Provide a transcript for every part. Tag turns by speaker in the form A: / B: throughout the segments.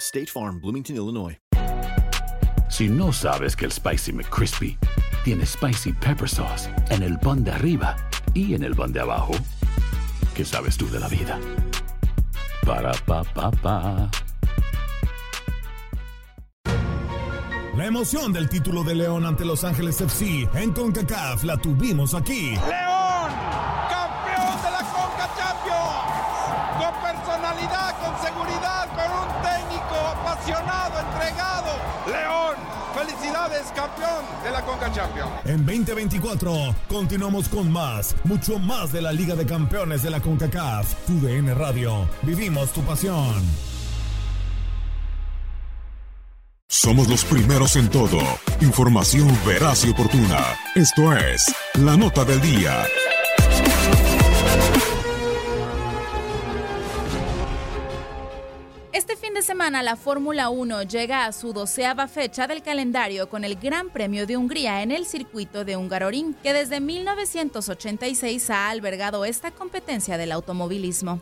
A: State Farm, Bloomington, Illinois.
B: Si no sabes que el Spicy McCrispy tiene Spicy Pepper Sauce en el pan de arriba y en el pan de abajo, ¿qué sabes tú de la vida? Para, pa, pa, pa.
C: La emoción del título de León ante Los Ángeles FC en CONCACAF la tuvimos aquí.
D: León, felicidades, campeón de la Conca Champions.
C: En 2024 continuamos con más, mucho más de la Liga de Campeones de la CONCACAF. TUDN Radio, vivimos tu pasión.
E: Somos los primeros en todo. Información veraz y oportuna. Esto es La Nota del Día.
F: Este fin de semana la Fórmula 1 llega a su doceava fecha del calendario con el Gran Premio de Hungría en el circuito de Hungaroring, que desde 1986 ha albergado esta competencia del automovilismo.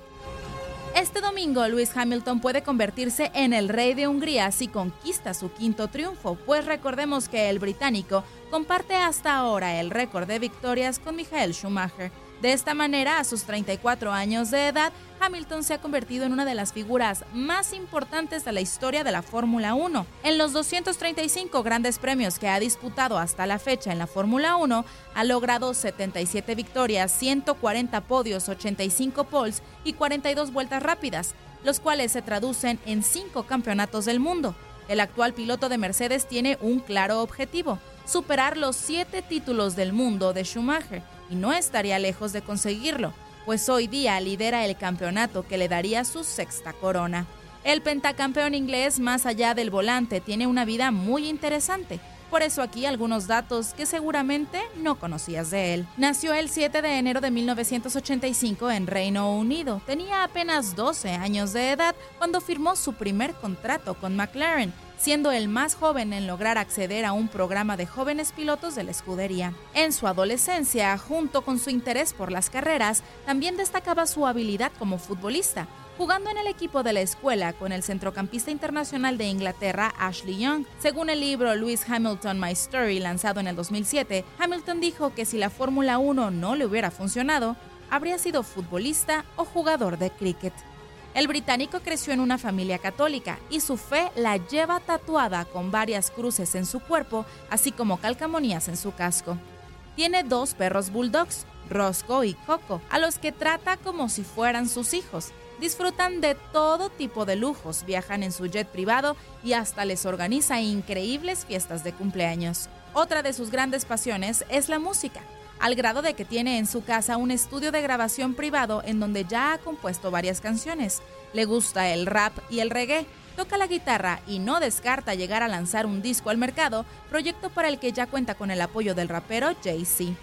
F: Este domingo Lewis Hamilton puede convertirse en el rey de Hungría si conquista su quinto triunfo, pues recordemos que el británico comparte hasta ahora el récord de victorias con Michael Schumacher. De esta manera, a sus 34 años de edad, Hamilton se ha convertido en una de las figuras más importantes de la historia de la Fórmula 1. En los 235 grandes premios que ha disputado hasta la fecha en la Fórmula 1, ha logrado 77 victorias, 140 podios, 85 poles y 42 vueltas rápidas, los cuales se traducen en 5 campeonatos del mundo. El actual piloto de Mercedes tiene un claro objetivo, superar los 7 títulos del mundo de Schumacher, y no estaría lejos de conseguirlo, pues hoy día lidera el campeonato que le daría su sexta corona. El pentacampeón inglés, más allá del volante, tiene una vida muy interesante. Por eso aquí algunos datos que seguramente no conocías de él. Nació el 7 de enero de 1985 en Reino Unido. Tenía apenas 12 años de edad cuando firmó su primer contrato con McLaren, siendo el más joven en lograr acceder a un programa de jóvenes pilotos de la escudería. En su adolescencia, junto con su interés por las carreras, también destacaba su habilidad como futbolista, jugando en el equipo de la escuela con el centrocampista internacional de Inglaterra Ashley Young. Según el libro Lewis Hamilton My Story lanzado en el 2007, Hamilton dijo que si la Fórmula 1 no le hubiera funcionado, habría sido futbolista o jugador de cricket. El británico creció en una familia católica y su fe la lleva tatuada con varias cruces en su cuerpo, así como calcamonías en su casco. Tiene dos perros bulldogs, Roscoe y Coco, a los que trata como si fueran sus hijos. Disfrutan de todo tipo de lujos, viajan en su jet privado y hasta les organiza increíbles fiestas de cumpleaños. Otra de sus grandes pasiones es la música, al grado de que tiene en su casa un estudio de grabación privado en donde ya ha compuesto varias canciones. Le gusta el rap y el reggae, toca la guitarra y no descarta llegar a lanzar un disco al mercado, proyecto para el que ya cuenta con el apoyo del rapero Jay-Z.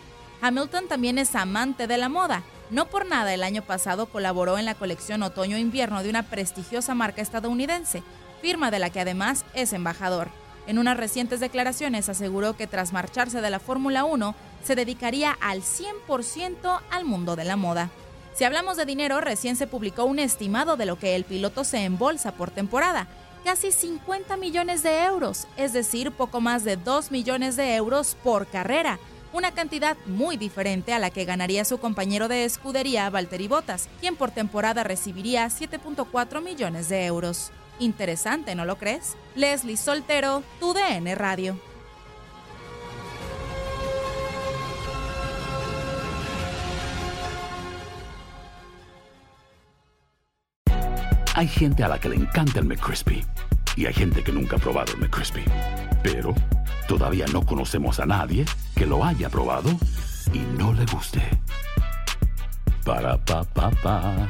F: Hamilton también es amante de la moda. No por nada el año pasado colaboró en la colección Otoño-Invierno de una prestigiosa marca estadounidense, firma de la que además es embajador. En unas recientes declaraciones aseguró que tras marcharse de la Fórmula 1 se dedicaría al 100% al mundo de la moda. Si hablamos de dinero, recién se publicó un estimado de lo que el piloto se embolsa por temporada, casi 50 millones de euros, es decir, poco más de 2 millones de euros por carrera, una cantidad muy diferente a la que ganaría su compañero de escudería Valtteri Bottas, quien por temporada recibiría 7.4 millones de euros. Interesante, ¿no lo crees? Leslie Soltero, tu DN Radio.
B: Hay gente a la que le encanta el McCrispy y hay gente que nunca ha probado el McCrispy. Pero todavía no conocemos a nadie que lo haya probado y no le guste. Para pa pa pa